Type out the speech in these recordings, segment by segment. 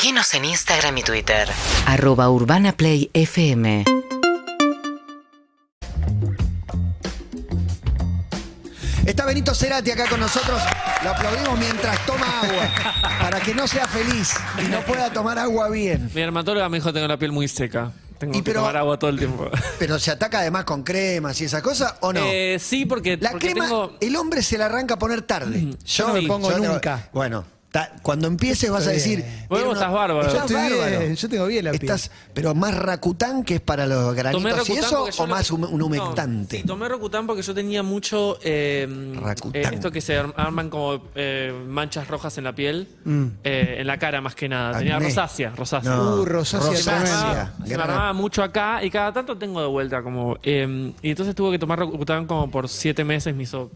Seguinos en Instagram y Twitter. arroba urbanaplayfm Está Benito Cerati acá con nosotros. Lo aplaudimos mientras toma agua. Para que no sea feliz y no pueda tomar agua bien. Mi dermatóloga me dijo que tengo la piel muy seca. Tengo Y que pero- tomar agua todo el tiempo. Pero se ataca además con cremas y esas cosas, ¿o no? Eh, sí, porque, la porque crema, tengo... el hombre se la arranca a poner tarde. Yo no me pongo te- nunca. bueno, ta- cuando empieces vas a decir. Vos era estás bárbaro. Estás Yo estoy bárbaro. bien, yo tengo bien la piel. Estás, pero más Racután que es para los granitos y Rocutan eso, porque yo o lo- más un, un No, humectante. sí, tomé Rocutan porque yo tenía mucho. eh, Racután. eh, esto que se ar- arman como eh, manchas rojas en la piel. eh, en la cara más que nada. Tenía Acné. rosácea. rosácea. No, Uh, rosácea Se me armaba- se me Gran- armaba mucho acá y cada tanto tengo de vuelta como eh, y entonces tuve que tomar Rocutan como por siete meses me hizo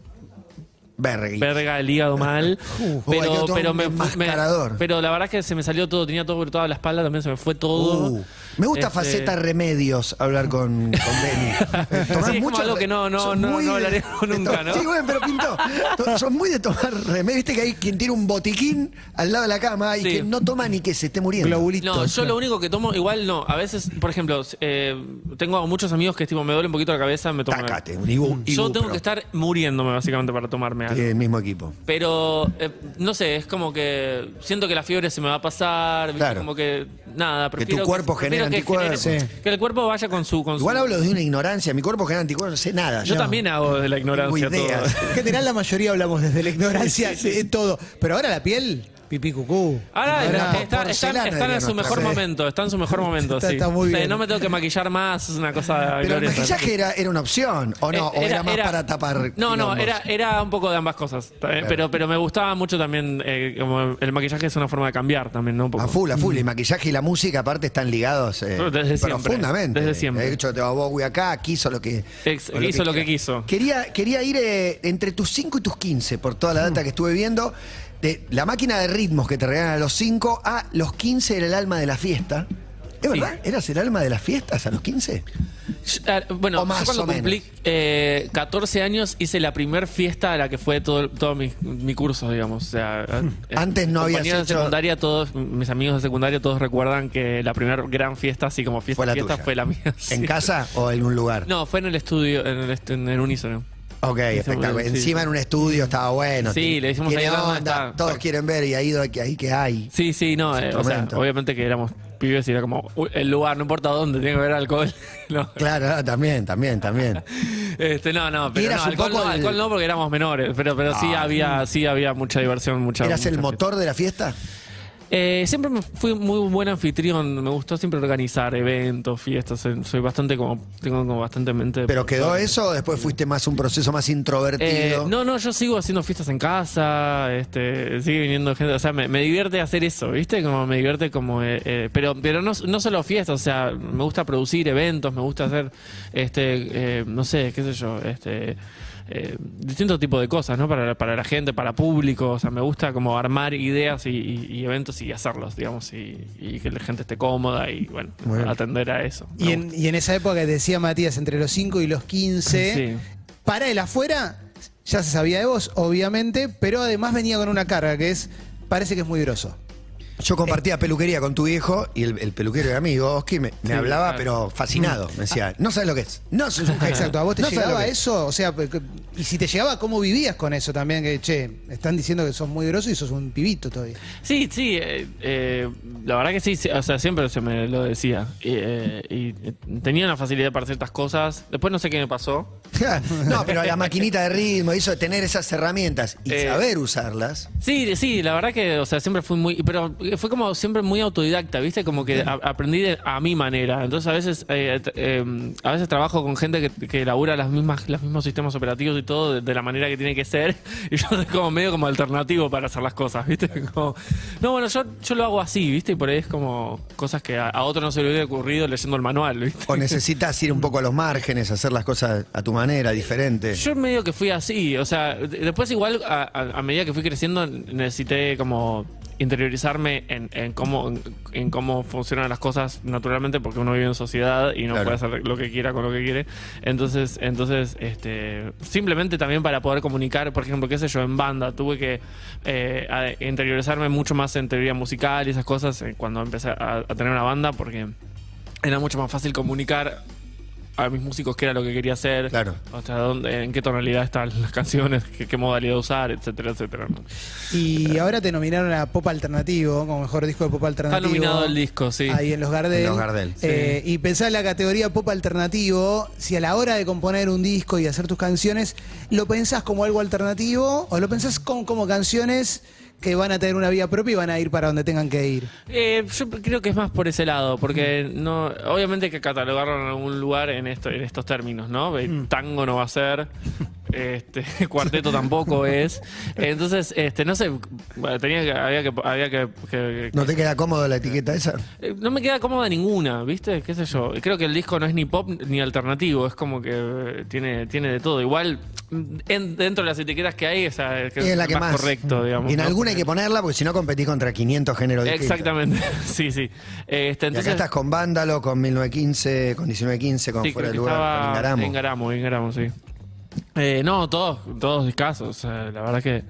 Verga el hígado mal pero me, fu- me- enmascarador. pero la verdad es que se me salió todo tenía todo por toda la espalda también se me fue todo Uh, me gusta Este, faceta remedios hablar con, con Benny. Tomás Sí, es como algo que no- no- sos no- muy no de- hablaremos de nunca, to- ¿no? Sí, bueno, pero pintó. To- Sos muy de tomar remedios. Viste que hay quien tiene un botiquín al lado de la cama y Sí. que no toma ni que se esté muriendo. No, yo lo único que tomo, igual no. A veces, por ejemplo, eh, tengo muchos amigos que tipo, me duele un poquito la cabeza, me tomo. Tácate, un ibu, Yo tengo que estar muriéndome básicamente para tomarme Sí, el mismo equipo. Pero, eh, no sé, es como que siento que la fiebre se me va a pasar, ¿viste? Claro. como que nada, tu prefiero cuerpo prefiero genere que anticuerpos. genere- Sí. Que el cuerpo vaya con su... Con Igual su- hablo de una ignorancia. Mi cuerpo genera anticuerpos, no sé nada. Yo también hago de la ignorancia todo. En general la mayoría hablamos desde la ignorancia Sí, sí, sí. de todo. Pero ahora la piel, pipí cucú. Ahora Ahora, está- están, están en su mejor momento, está en su mejor momento, Está- sí. está muy Sí, bien. No me tengo que maquillar más, es una cosa Pero el maquillaje era, era una opción, ¿o no? Eh, ¿O era, más para tapar? No, no, era, era un poco de ambas cosas. Pero, pero me gustaba mucho también, eh, como el maquillaje es una forma de cambiar también, ¿no? Un poco. A full, a full. El maquillaje y la música aparte están ligados eh, desde siempre, profundamente. desde siempre. De hecho, te va Bowie acá, quiso lo que... Ex- hizo lo que quiso. Quería, quería ir eh, entre tus 5 y tus 15, por toda la data que estuve viendo, de la máquina de ritmos que te regalan a los 5 a los 15 era el alma de la fiesta. ¿Es Sí. verdad? ¿Eras el alma de las fiestas a los 15? Ah, Bueno, O más yo cuando o cumplí eh, 14 años hice la primer fiesta a la que fue todo, todo mi, mi curso, digamos. O sea, eh, Antes no de hecho- secundaria, todos, mis amigos de secundaria, todos recuerdan que la primera gran fiesta, así como fiesta, Fue la fiesta, tuya. fue la mía. sí. ¿En casa o en un lugar? No, fue en el estudio, en el, en el unísono. Ok, espectacular. sí. Encima en un estudio estaba bueno. Sí, le ¿Tiene ahí onda? está- Todos quieren ver y ahí, ahí que hay. Sí, sí, no, eh, o sea, Instrumento. obviamente que éramos pibes y era como el lugar, no importa dónde, tiene que haber alcohol. No. Claro, ah, también, también, también. Este, no, no, pero no, alcohol, no, el- alcohol no, porque éramos menores, pero, pero sí había, sí había mucha diversión, mucha. ¿Eras el motor de la fiesta? Eh, siempre fui muy buen anfitrión, me gustó siempre organizar eventos, fiestas, eh, soy bastante como, tengo como bastante mente. ¿Pero quedó eso o después fuiste más un proceso más Eh, introvertido? no, no, yo sigo haciendo fiestas en casa, este, sigue viniendo gente, o sea, me, me divierte hacer eso, ¿viste? Como me divierte como, eh, eh, pero, pero no, no solo fiestas, o sea, me gusta producir eventos, me gusta hacer, este, eh, no sé, qué sé yo, este, eh, distintos tipos de cosas, ¿no? Para, para la gente, para público, o sea, me gusta como armar ideas y, y- y eventos y hacerlos, digamos, y, y que la gente esté cómoda y, bueno, atender a eso. Y en, y en esa época que decía Matías, entre los 5 y los 15, Sí. para el afuera ya se sabía de vos, obviamente, pero además venía con una carga que es, parece que es muy groso. Yo compartía peluquería con tu viejo y el, el peluquero de amigo, Oski, me, me Sí, hablaba, claro. pero fascinado. Me decía, no sabes lo que es. No sos un genio. Exacto, ¿a vos te No sabes lo llegaba que es". eso? O sea, que- y si te llegaba, ¿cómo vivías con eso también? Que, che, están diciendo que sos muy groso y sos un pibito todavía. Sí, sí, eh, eh, la verdad que sí, sí, o sea, siempre se me lo decía. Y, eh, y, eh, tenía una facilidad para ciertas cosas. Después no sé qué me pasó. no, pero la maquinita de ritmo, eso de tener esas herramientas y Eh, saber usarlas. Sí, sí, la verdad que, o sea, siempre fui muy, pero fue como siempre muy autodidacta, ¿viste? Como que a- aprendí de- a mi manera. Entonces a veces, eh, eh, a veces trabajo con gente que, que elabora las mismas, los mismos sistemas operativos y todo de, de la manera que tiene que ser. Y yo soy como medio como alternativo para hacer las cosas, ¿viste? Como, no, bueno, yo, yo lo hago así, ¿viste? Y por ahí es como cosas que a, a otro no se le hubiera ocurrido leyendo el manual, ¿viste? O necesitas ir un poco a los márgenes, hacer las cosas a tu manera, diferente. Yo medio que fui así, o sea, de- después igual a medida que fui creciendo necesité como interiorizarme en, en cómo en, en cómo funcionan las cosas naturalmente porque uno vive en sociedad y no Claro. puede hacer lo que quiera con lo que quiere entonces entonces este simplemente también para poder comunicar por ejemplo qué sé yo en banda tuve que eh, interiorizarme mucho más en teoría musical y esas cosas eh, cuando empecé a, a tener una banda porque era mucho más fácil comunicar a mis músicos qué era lo que quería hacer, Claro. o sea, dónde, en qué tonalidad están las canciones, qué, qué modalidad usar, etcétera, etcétera. ¿no? Y ahora te nominaron a Pop Alternativo, como mejor disco de Pop Está Alternativo. nominado el disco, sí. Ahí en los Gardel. En los Gardel, Eh, Y pensá en la categoría pop alternativo, si a la hora de componer un disco y hacer tus canciones, ¿lo pensás como algo alternativo o lo pensás como, como canciones que van a tener una vida propia y van a ir para donde tengan que ir? Eh, yo creo que es más por ese lado, porque no, obviamente hay que catalogarlo en algún lugar en esto, en estos términos, ¿no? Eh, Tango no va a ser, este, cuarteto tampoco es. Entonces, este, no sé, tenía que, había que, había que, que- ¿No te queda cómodo la etiqueta esa? Eh, No me queda cómoda ninguna, ¿viste? ¿Qué sé yo? Creo que el disco no es ni pop ni alternativo, es como que eh, tiene, tiene de todo. Igual, mm, en- dentro de las etiquetas que hay, esa es, que Es la que más, más. correcto, digamos. Y en ¿no? alguna hay que ponerla porque si no competís contra 500 géneros distintos. Exactamente, sí, sí. Este, Y acá entonces, estás con Vándalo, con 1915, con 1915, con sí, Fuera creo de que Lugar, con Ingaramo. en Garamo, en Garamo, sí. Eh, no, todos, todos. O sea, la verdad que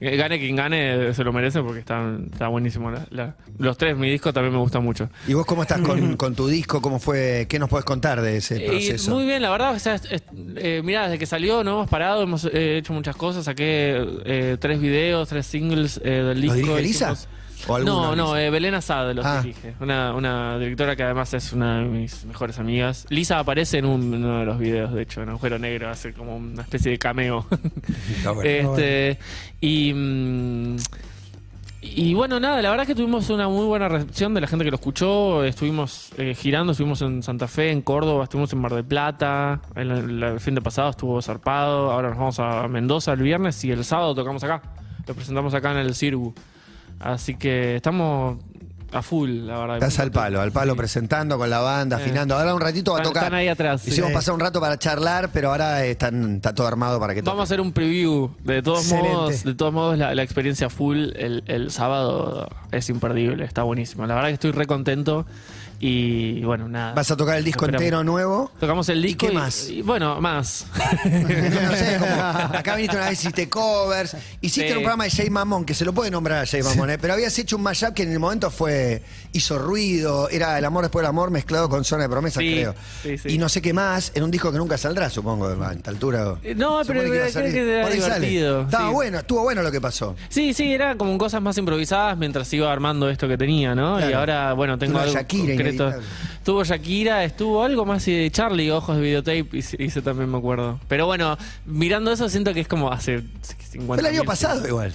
gane quien gane se lo merece porque está, está buenísimo. la- la- los tres, mi disco también me gusta mucho. ¿Y vos cómo estás con, con tu disco? ¿Cómo fue? ¿Qué nos puedes contar de ese Y proceso? muy bien, la verdad, o sea, es- es- eh, mirá, desde que salió no hemos parado, hemos eh, hecho muchas cosas, saqué eh, tres videos, tres singles eh, del disco. dirige hicimos- ¿O alguno, no, no, eh, Belén Asad los Ah. dirige, una, una directora que además es una de mis mejores amigas. Lisa aparece en un- uno de los videos, de hecho, en Agujero Negro, hace como una especie de cameo. Bueno. este, y... mm, y bueno, nada, la verdad que tuvimos una muy buena recepción de la gente que lo escuchó. Estuvimos eh, girando, estuvimos en Santa Fe, en Córdoba, estuvimos en Mar del Plata. El, el- el fin de pasado estuvo zarpado. Ahora nos vamos a Mendoza el viernes y el sábado tocamos acá. Lo presentamos acá en el Cirgu. Así que estamos a full, la verdad. Estás al palo, al palo presentando con la banda, Sí. afinando. Ahora un ratito va a tocar. están ahí atrás. Hicimos Sí. pasar un rato para charlar, pero ahora están, está todo armado para que toque. Vamos a hacer un preview. De todos Excelente. modos, de todos modos la, la experiencia full el, el sábado es imperdible, está buenísimo. La verdad que estoy re contento y bueno, nada. Vas a tocar el disco Esperamos. entero nuevo. Tocamos el ¿Y disco qué más? y, bueno, más. no sé, como acá viniste una vez, hiciste covers, hiciste Sí. un programa de Jay Mamón, que se lo puede nombrar a Jay Mamón, ¿eh? pero habías hecho un mashup que en el momento fue, hizo ruido, era el amor después del amor mezclado con zona de promesas, Sí, creo. sí. Y no sé qué más, en un disco que nunca saldrá, supongo, a esta altura. No, pero a creo salir. que era divertido, Estaba bueno, estuvo bueno lo que pasó. Sí, sí, eran como cosas más improvisadas mientras iba armando esto que tenía, ¿no? Claro. Y ahora, bueno, tengo Una algo Shakira Estuvo Shakira, estuvo algo más de Charlie, Ojos de Videotape, hice, hice también, me acuerdo. Pero bueno, mirando eso siento que es como hace 50 Fue el año pasado igual.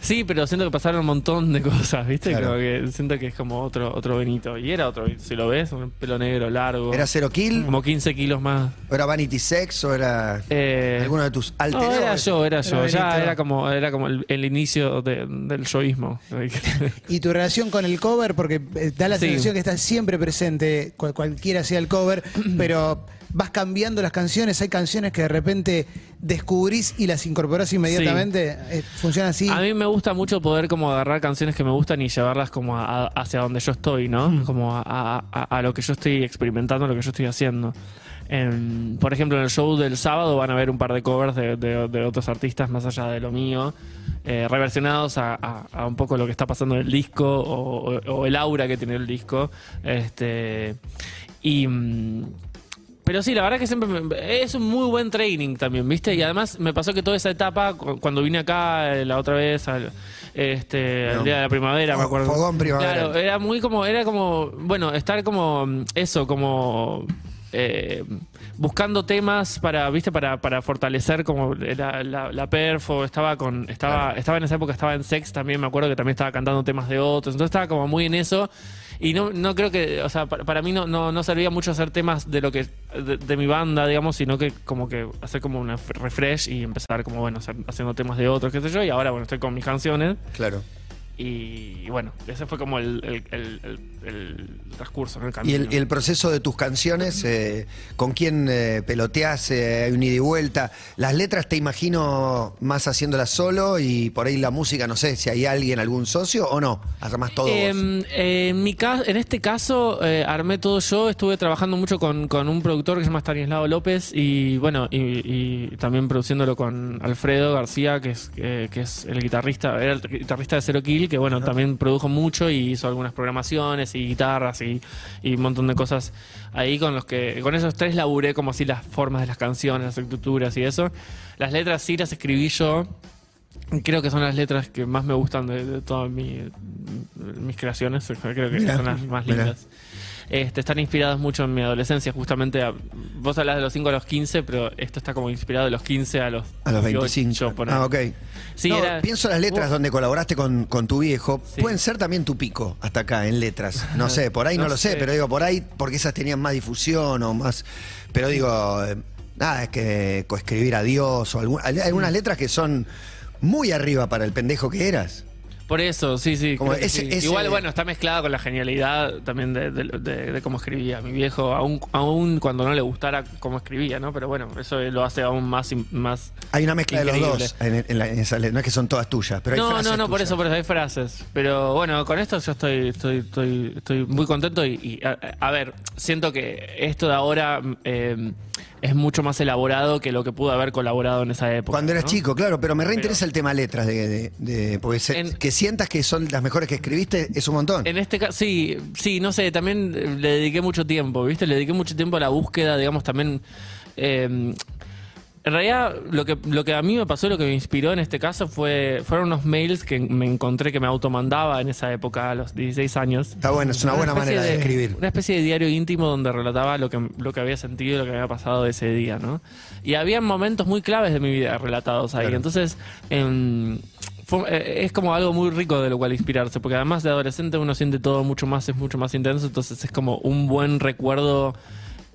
Sí, pero siento que pasaron un montón de cosas, ¿viste? Claro. Como que siento que es como otro otro Benito. Y era otro Benito, si lo ves, un pelo negro largo. ¿Era Zero Kill? Como 15 kilos más. ¿O era Vanity Sex? ¿O era Eh, alguno de tus alter no, era yo, era yo. Era ya era como, era como el, el inicio de- del yoísmo. Y tu relación con el cover, porque eh, da la Sí. sensación que está siempre presente, cual- cualquiera sea el cover, pero vas cambiando las canciones, hay canciones que de repente descubrís y las incorporás inmediatamente. Eh, ¿Funciona así? A mí me gusta mucho poder como agarrar canciones que me gustan y llevarlas como a- a- hacia donde yo estoy, ¿no? Como a, a- a- a lo que yo estoy experimentando, lo que yo estoy haciendo. En- por ejemplo, en el show del sábado van a ver un par de covers de, de- de otros artistas más allá de lo mío, eh, reversionados a, a- a un poco lo que está pasando en el disco o, o- o el aura que tiene el disco. Este, y. pero sí, la verdad que siempre me- es un muy buen training también, ¿viste? Y además me pasó que toda esa etapa, cu- cuando vine acá eh, la otra vez, al, este, No. al día de la primavera, me Fo- acuerdo. fogón primaveral. Claro, era muy como, era como, bueno, estar como mm, eso, como eh, buscando temas para, viste, para, para fortalecer como la, la, la perfo, estaba con, estaba, estaba en esa época, estaba en sex también, me acuerdo que también estaba cantando temas de otros, entonces estaba como muy en eso. Y no, no creo que, o sea, para, para mí no, no, no servía mucho hacer temas de lo que, de, de mi banda, digamos, sino que como que hacer como una refresh y empezar como, bueno, hacer- haciendo temas de otros, qué sé yo, y ahora, bueno, estoy con mis canciones. Claro. Y, bueno, ese fue como el, el, el- el- el transcurso, ¿no? el Y camino. el, y el proceso de tus canciones, eh, ¿con quién eh, peloteás? Eh, ¿Hay un ida y vuelta? Las letras te imagino más haciéndolas solo y por ahí la música, no sé si hay alguien, algún socio o no. Armás todo vos. Em, eh, en, mi ca- en este caso eh, armé todo yo, estuve trabajando mucho con, con un productor que se llama Stanislao López y bueno, y, y también produciéndolo con Alfredo García, que es, eh, que es el guitarrista, era el guitarrista de Zero Kill, que bueno, también produjo mucho y hizo algunas programaciones y guitarras y, y un montón de cosas ahí con los que, con esos tres laburé como así las formas de las canciones, las estructuras y eso. Las letras sí las escribí yo. Creo que son las letras que más me gustan de, de todas mi- mis creaciones. Creo que Mirá, son las más mirá. Este, están inspiradas mucho en mi adolescencia, justamente. a- vos hablas de los 5 a los 15, pero esto está como inspirado de los 15 a los, A los 18, 25. ponele. Ah, ok. Sí, No, era- pienso las letras donde colaboraste con, con tu viejo. Sí. Pueden ser también tu pico hasta acá en letras. No sé, por ahí no, No lo sé, sé. pero digo, por ahí porque esas tenían más difusión o más. Pero digo, eh, nada, es que coescribir a Dios o algún- algunas letras que son muy arriba para el pendejo que eras. Por eso, sí, sí. Como creo que ese- sí. ese- Igual, bueno, está mezclada con la genialidad también de, de- de- de cómo escribía mi viejo, aún, aún cuando no le gustara cómo escribía, ¿no? Pero bueno, eso lo hace aún más... más Hay una mezcla de los dos en, en la- en letras. No es que son todas tuyas, pero hay no, frases no, no, por tuyas. eso, por eso hay frases. Pero bueno, con esto yo estoy, estoy, estoy, estoy muy contento y, y, a, a ver, siento que esto de ahora eh, es mucho más elaborado que lo que pudo haber colaborado en esa época. Cuando eras ¿no? chico, claro, pero me reinteresa el tema letras de, de- de- porque se- En- que sientas que son las mejores que escribiste es un montón. En este caso, sí, sí, no sé, también le dediqué mucho tiempo, ¿viste? Le dediqué mucho tiempo a la búsqueda, digamos, también. eh, en realidad, lo que, lo que a mí me pasó, lo que me inspiró en este caso fue fueron unos mails que me encontré que me automandaba en esa época, a los 16 años. Está bueno, es una buena manera de, escribir. Una especie de diario íntimo donde relataba lo que, lo que había sentido y lo que me había pasado ese día, ¿no? Y había momentos muy claves de mi vida relatados ahí. Claro. Entonces, em, fue- eh, es como algo muy rico de lo cual inspirarse, porque además de adolescente uno siente todo mucho más, es mucho más intenso, entonces es como un buen recuerdo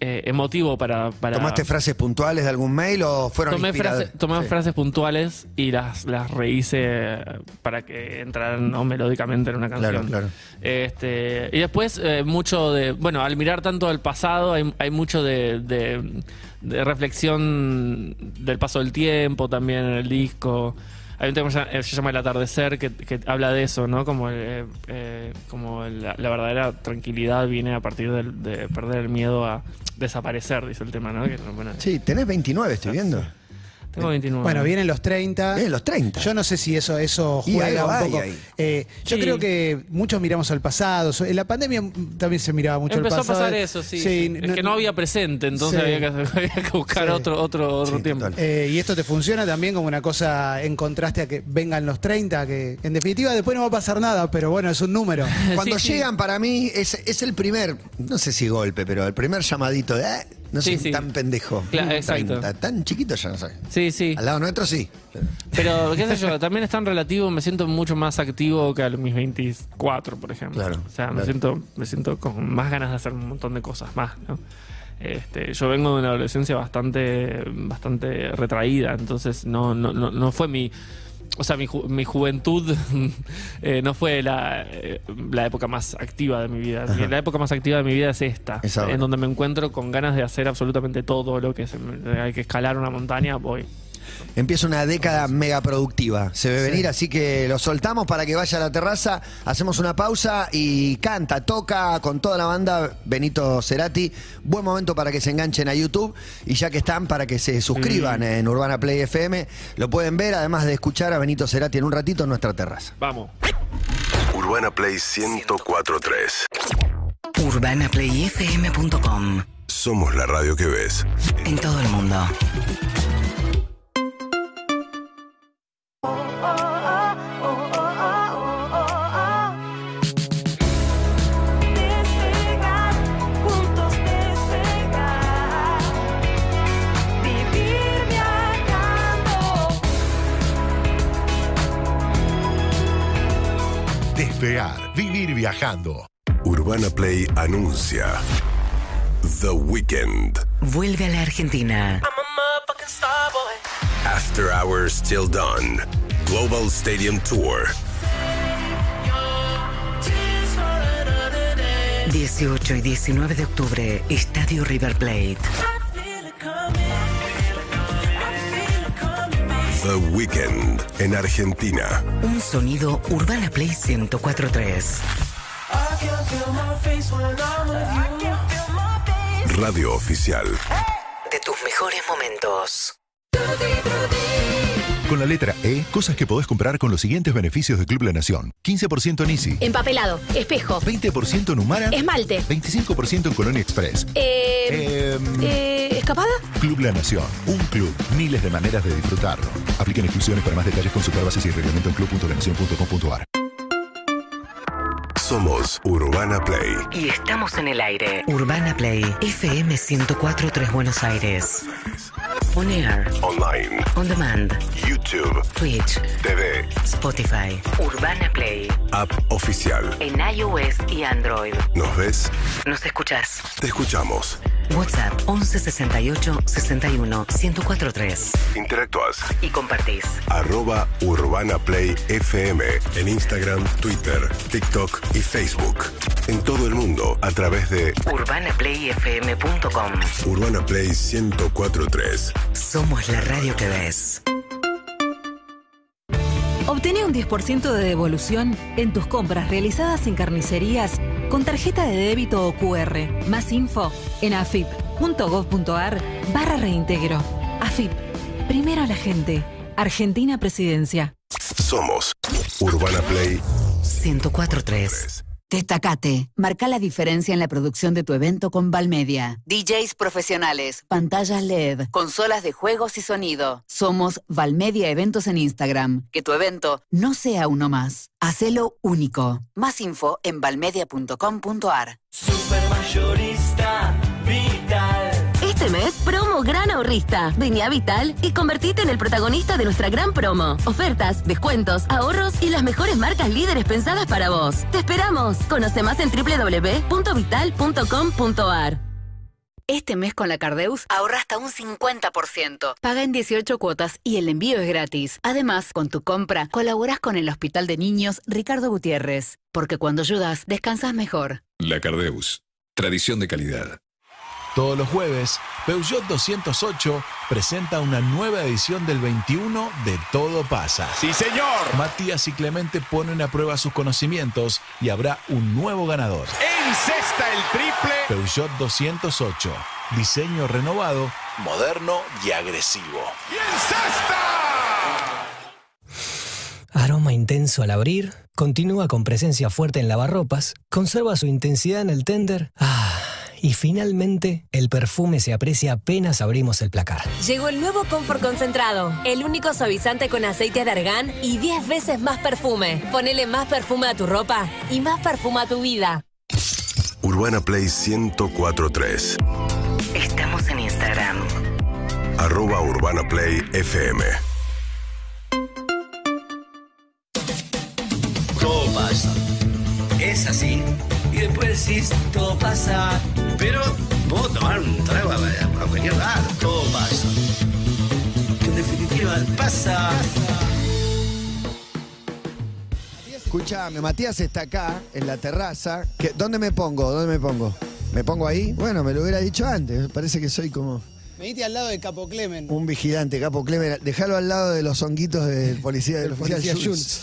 eh, emotivo para, para... ¿Tomaste frases puntuales de algún mail o fueron Tomé, frase- tomé Sí. frases puntuales y las, las rehice para que entraran ¿no? melódicamente en una canción. Claro, claro. Este, y después, eh, mucho de. Bueno, al mirar tanto al pasado, hay, hay mucho de, de- de reflexión del paso del tiempo también en el disco. Hay un tema que se llama- El atardecer que, que habla de eso, ¿no? Como, eh, eh, como la, la verdadera tranquilidad viene a partir del- de, perder el miedo a desaparecer, dice el tema, ¿no? Que, bueno, Sí, tenés 29, estoy viendo. Tengo 29. Bueno, vienen los 30. Eh, los 30. Yo no sé si eso, eso juega un poco. ahí. Eh, yo Sí. creo que muchos miramos al pasado. En la pandemia también se miraba mucho Empezó el a pasado. pasar eso, sí. es que no había presente, entonces Sí. había, que, había que buscar Sí. otro, otro, otro Sí, tiempo. Eh, y esto te funciona también como una cosa en contraste a que vengan los 30, que en definitiva después no va a pasar nada, pero bueno, es un número. Cuando Sí, sí. llegan, para mí, es, es el primer, no sé si golpe, pero el primer llamadito de, "Eh, no Sí, soy sí. tan pendejo. Claro, exacto. 30, tan chiquito ya no soy. Sí, sí. Al lado nuestro sí. Pero, qué sé yo, también es tan relativo, me siento mucho más activo que a mis 24, por ejemplo. Claro, O sea, me siento me siento con más ganas de hacer un montón de cosas más, ¿no? Este, yo vengo de una adolescencia bastante bastante retraída, entonces no no, no, no fue mi o sea, mi, ju- mi juventud eh, no fue la, eh, la época más activa de mi vida. Ajá. La época más activa de mi vida es esta, Es en donde me encuentro con ganas de hacer absolutamente todo lo que se hay que escalar una montaña, voy. Empieza una década mega productiva. Se ve venir, así que lo soltamos para que vaya a la terraza. Hacemos una pausa y canta, toca con toda la banda Benito Cerati. Buen momento para que se enganchen a YouTube y ya que están, para que se suscriban en Urbana Play FM. Lo pueden ver, además de escuchar a Benito Cerati en un ratito en nuestra terraza. Vamos. Urbana Play 1043. UrbanaPlayFM.com Somos la radio que ves. En todo el mundo. viajando. Urbana Play anuncia The Weekend. Vuelve a la Argentina. After Hours Till Dawn. Global Stadium Tour. 18 y 19 de octubre, Estadio River Plate. The Weekend en Argentina. Un sonido Urbana Play 1043. Radio oficial. De tus mejores momentos. Con la letra E, cosas que podés comprar con los siguientes beneficios de Club La Nación. 15% en Easy, Empapelado, espejo, 20% en Humara, esmalte, 25% en Colonia Express. eh, Em, eh, escapada. Club La Nación, un club, miles de maneras de disfrutarlo. Apliquen exclusiones para más detalles con bases y reglamento en club.lanacion.com.ar. Somos Urbana Play. Y estamos en el aire. Urbana Play, FM 1043 Buenos Aires. On air, Online. on demand, YouTube. Twitch, TV. Spotify. Urbana Play. App oficial. En iOS y Android. ¿Nos ves? ¿Nos escuchás? Te escuchamos. WhatsApp 11 68 61 1043. Interactúas. Y compartís. Arroba Urbana Play FM en Instagram, Twitter, TikTok y Facebook. En todo el mundo a través de UrbanaPlayFM.com. Urbana Play 1043. Somos la radio que ves. Un 10% de devolución en tus compras realizadas en carnicerías con tarjeta de débito o QR. Más info en afip.gov.ar barra reintegro. AFIP. Primero la gente. Argentina Presidencia. Somos Urbana Play 1043. Destacate. Marca la diferencia en la producción de tu evento con Valmedia. DJs profesionales, pantallas LED, consolas de juegos y sonido. Somos Valmedia Eventos en Instagram. Que tu evento no sea uno más. Hacelo único. Más info en valmedia.com.ar. Supermayorista Vital. Este mes, promo Gran Ahorrista. Vení a Vital y convertite en el protagonista de nuestra gran promo. Ofertas, descuentos, ahorros y las mejores marcas líderes pensadas para vos. Te esperamos. Conoce más en www.vital.com.ar. Este mes con la Cardeus ahorra hasta un 50%. Paga en 18 cuotas y el envío es gratis. Además, con tu compra, colaboras con el Hospital de Niños Ricardo Gutiérrez. Porque cuando ayudas, descansas mejor. La Cardeus. Tradición de calidad. Todos los jueves, Peugeot 208 presenta una nueva edición del 21 de Todo pasa. ¡Sí, señor! Matías y Clemente ponen a prueba sus conocimientos y habrá un nuevo ganador. Encesta el triple. Peugeot 208. Diseño renovado, moderno y agresivo. ¡Y encesta! Aroma intenso al abrir, continúa con presencia fuerte en lavarropas, conserva su intensidad en el tender. Ah, y finalmente, el perfume se aprecia apenas abrimos el placar. Llegó el nuevo Comfort Concentrado, el único suavizante con aceite de argán y 10 veces más perfume. Ponele más perfume a tu ropa y más perfume a tu vida. Urbana Play 1043. Estamos en Instagram. Arroba Urbana Play FM. Es así. Después decís, todo pasa. Pero puedo tomar un trago a, a cualquier lado. Todo pasa. En definitiva, pasa. Escuchame, Matías está acá, en la terraza. ¿Qué- ¿Dónde me pongo? ¿Dónde me pongo? ¿Me pongo ahí? Bueno, me lo hubiera dicho antes. Parece que soy como Venite al lado de Capo Clemen. un vigilante, capo Clemen. Dejalo al lado de los honguitos del policía del Del oficial policía Schultz.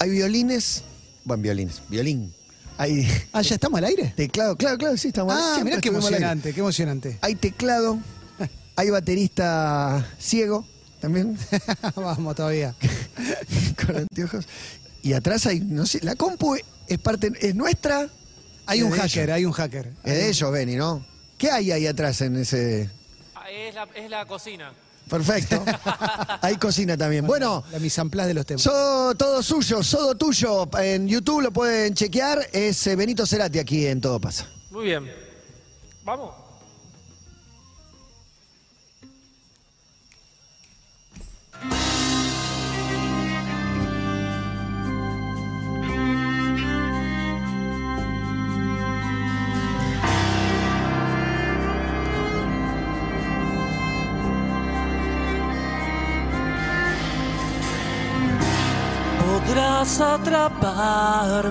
Hay violines. Bueno, violines. Violín. Hay Ah, ¿ya estamos al aire? teclado. Claro, claro, sí, estamos Ah, siempre mirá qué estuvimos al aire. emocionante, qué emocionante. Hay teclado. Hay baterista ciego también, Vamos todavía. con anteojos. Y atrás hay, no sé, la compu es parte, es nuestra. Hay un hacker, ellos. hay un hacker. Es de ellos, Benny, ¿no? ¿Qué hay ahí atrás en ese...? Ah, Es la, es la cocina. Perfecto. Hay cocina también. Bueno, La misamplaz de los temas. Todo suyo, Sodo tuyo. En YouTube lo pueden chequear. Es eh, Benito Cerati aquí en Todo Pasa. Muy bien. Vamos. Podrás atraparme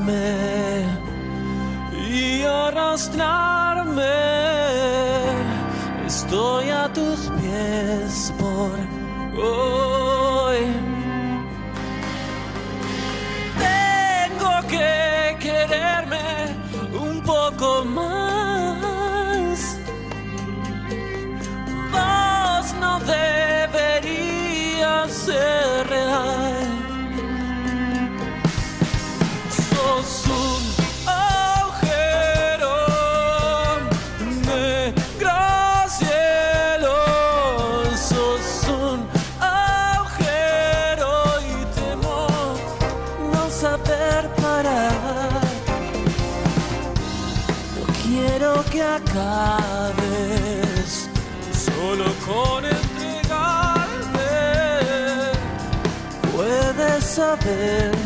y arrancarme postrarme. Estoy a tus pies por hoy. Tengo que quererme un poco más. Vos no deberías ser real. Puedes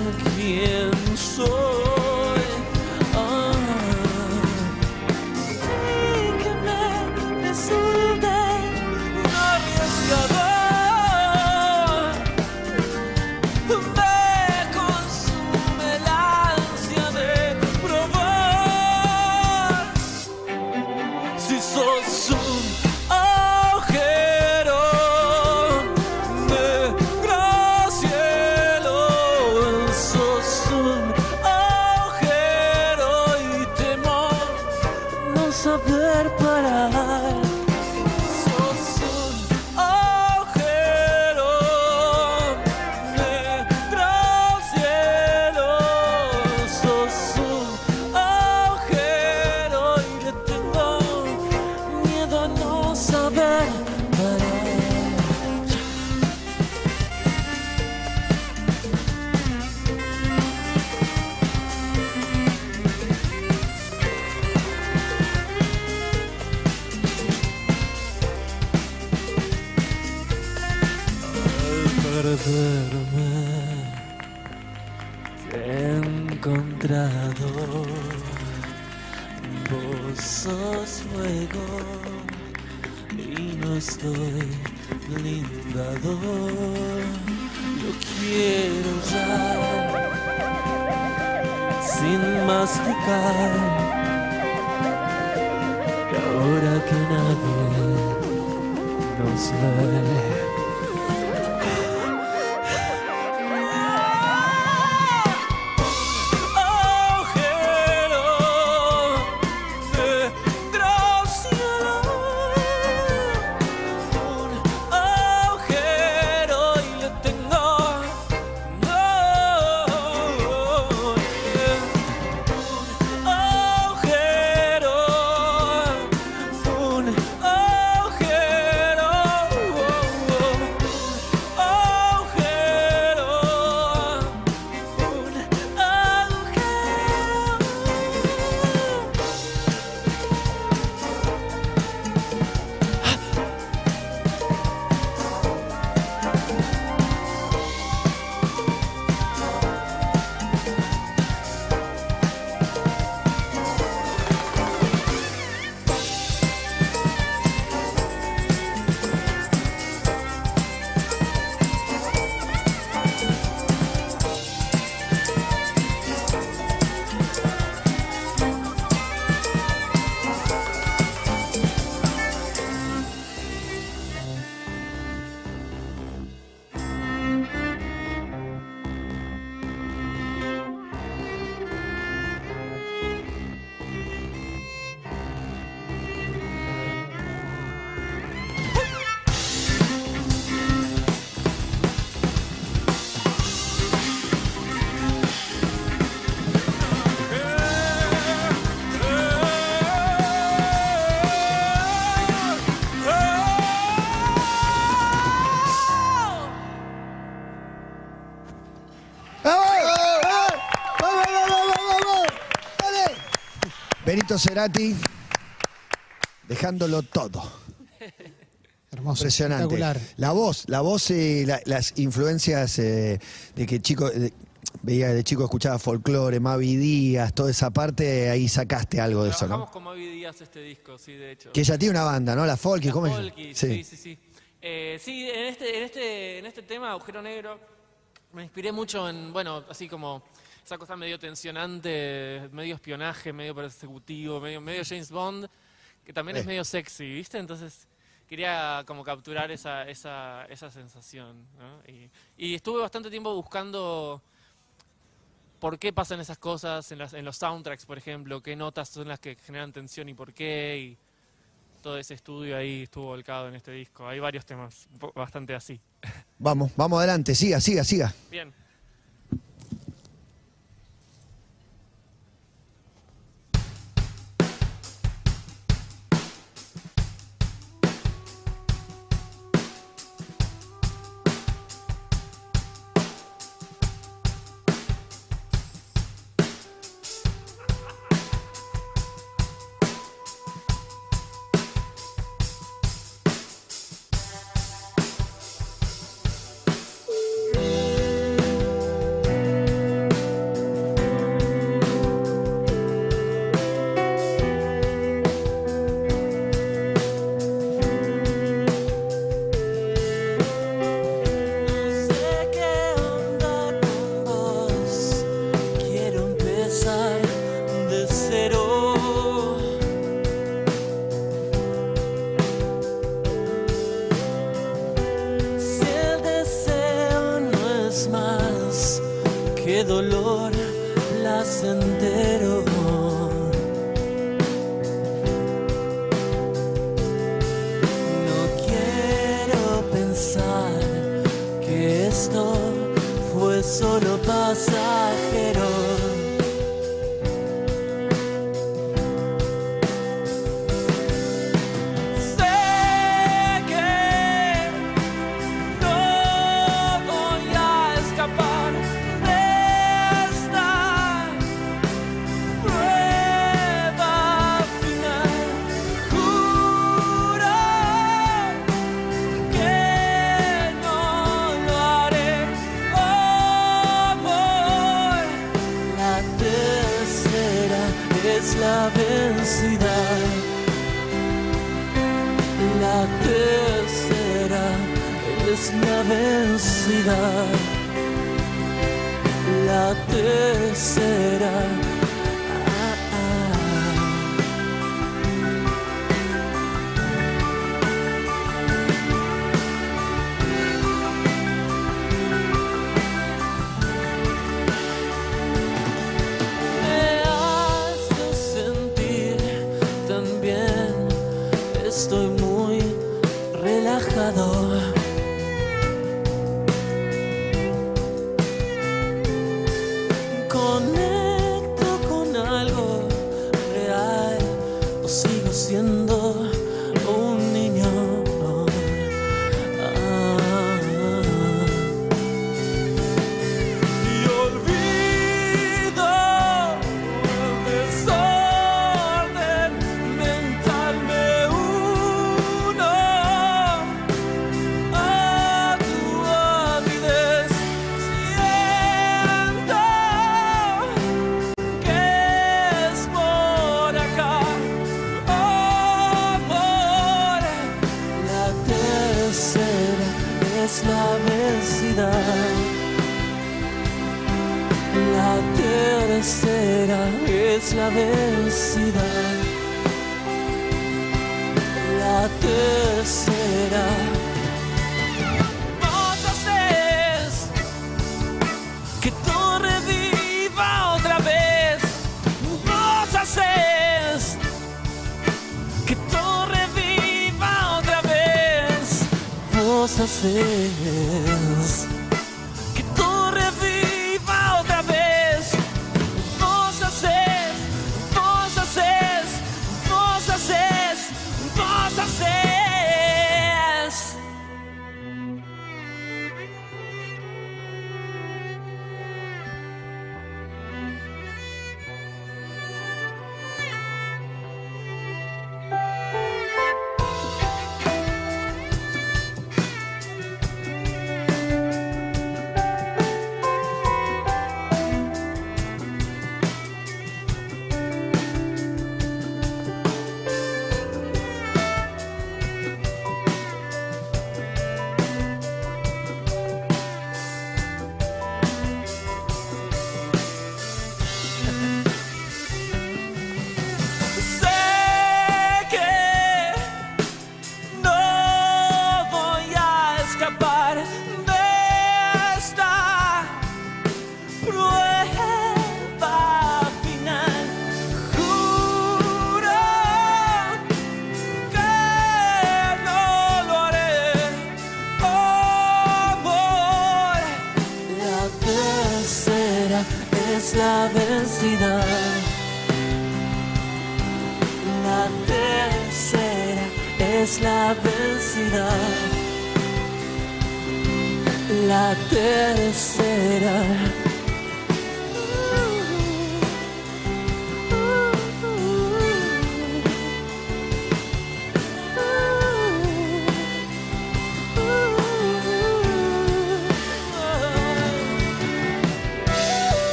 saber parar. Benito Cerati, dejándolo todo. Hermoso. Impresionante. Espectacular. La voz, la voz y la- las influencias eh, de que chico, de- veía de chico, escuchaba folclore, Mavi Díaz, toda esa parte, ahí sacaste algo de eso, Trabajamos ¿no? con Mavi Díaz este disco, sí, de hecho. Que ella tiene una banda, ¿no? La Folky, ¿cómo es? Folky, sí, sí, sí. Eh, sí, en este, en, este, en este tema, Agujero Negro, me inspiré mucho en, bueno, así como esa cosa medio tensionante, medio espionaje, medio persecutivo, medio, medio James Bond, que también es medio sexy, ¿viste? Entonces quería como capturar esa, esa, esa sensación. ¿no? Y, y estuve bastante tiempo buscando por qué pasan esas cosas en, las- en los soundtracks, por ejemplo, qué notas son las que generan tensión y por qué. Y todo ese estudio ahí estuvo volcado en este disco. Hay varios temas bastante así. Vamos, vamos adelante, siga, siga, siga. Bien. Es la vencida. La tercera. La vencida. La tercera. Vos haces que todo reviva otra vez. Vos haces que todo reviva otra vez. Vos haces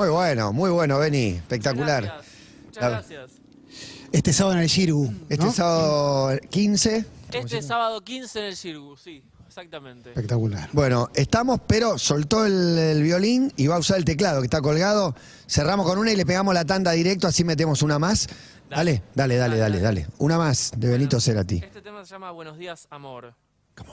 Muy bueno, muy bueno, Beni. Espectacular. Muchas La- gracias. Este sábado en el Shirgu. Este ¿no? sábado 15. Este sábado 15 en el Shirgu, sí, exactamente. Espectacular. Bueno, estamos, pero soltó el, el violín y va a usar el teclado que está colgado. Cerramos con una y le pegamos la tanda directo, así metemos una más. Dale, dale, dale, dale, dale. Una más de Benito Cerati. Este tema se llama Buenos días, amor. Ba,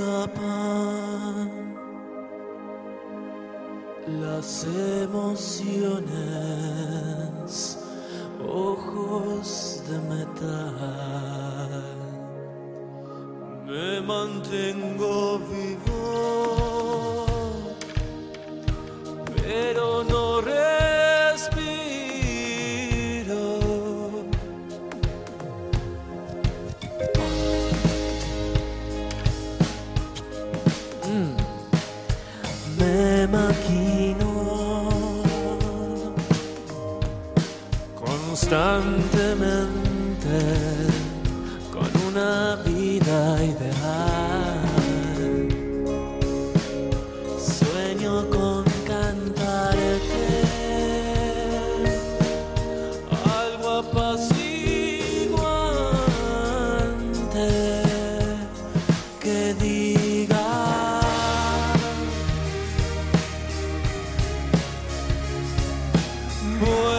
escapan las emociones, ojos de metal. Me mantengo Whoa.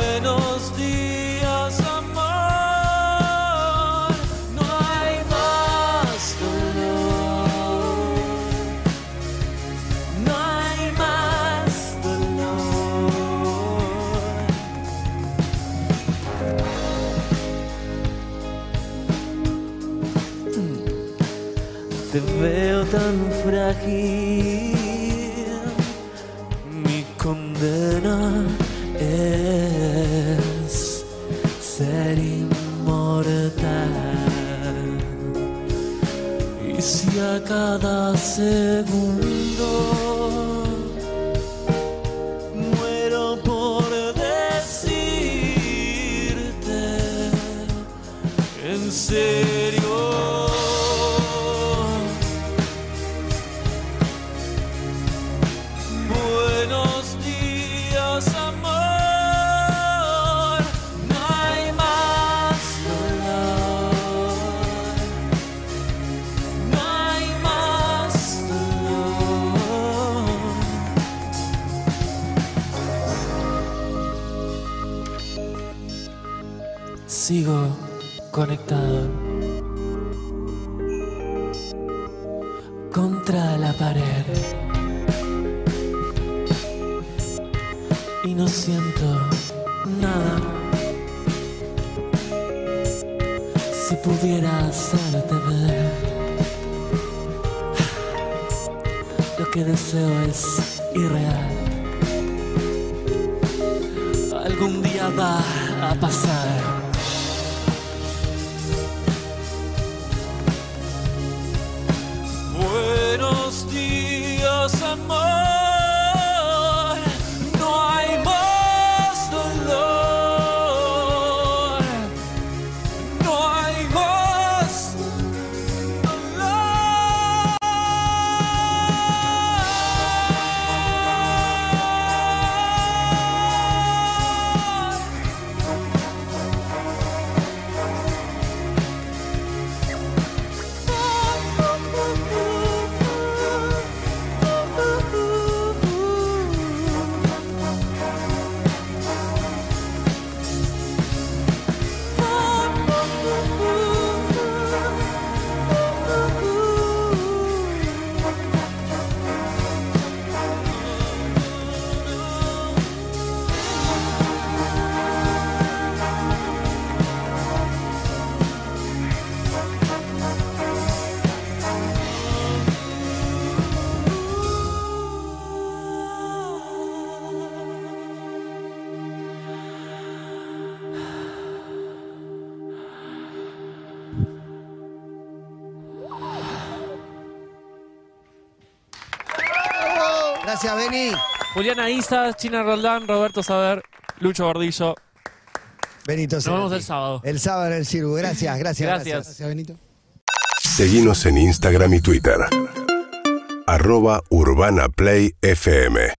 Sigo conectado Gracias, Beni. Juliana Isa, China Roldán, Roberto Saber, Lucho Gordillo. Benito Nos vemos el sábado. El sábado en el Circo. Gracias, gracias. Gracias. Gracias, Benito. Seguinos en Instagram y Twitter. Arroba Urbana Play FM.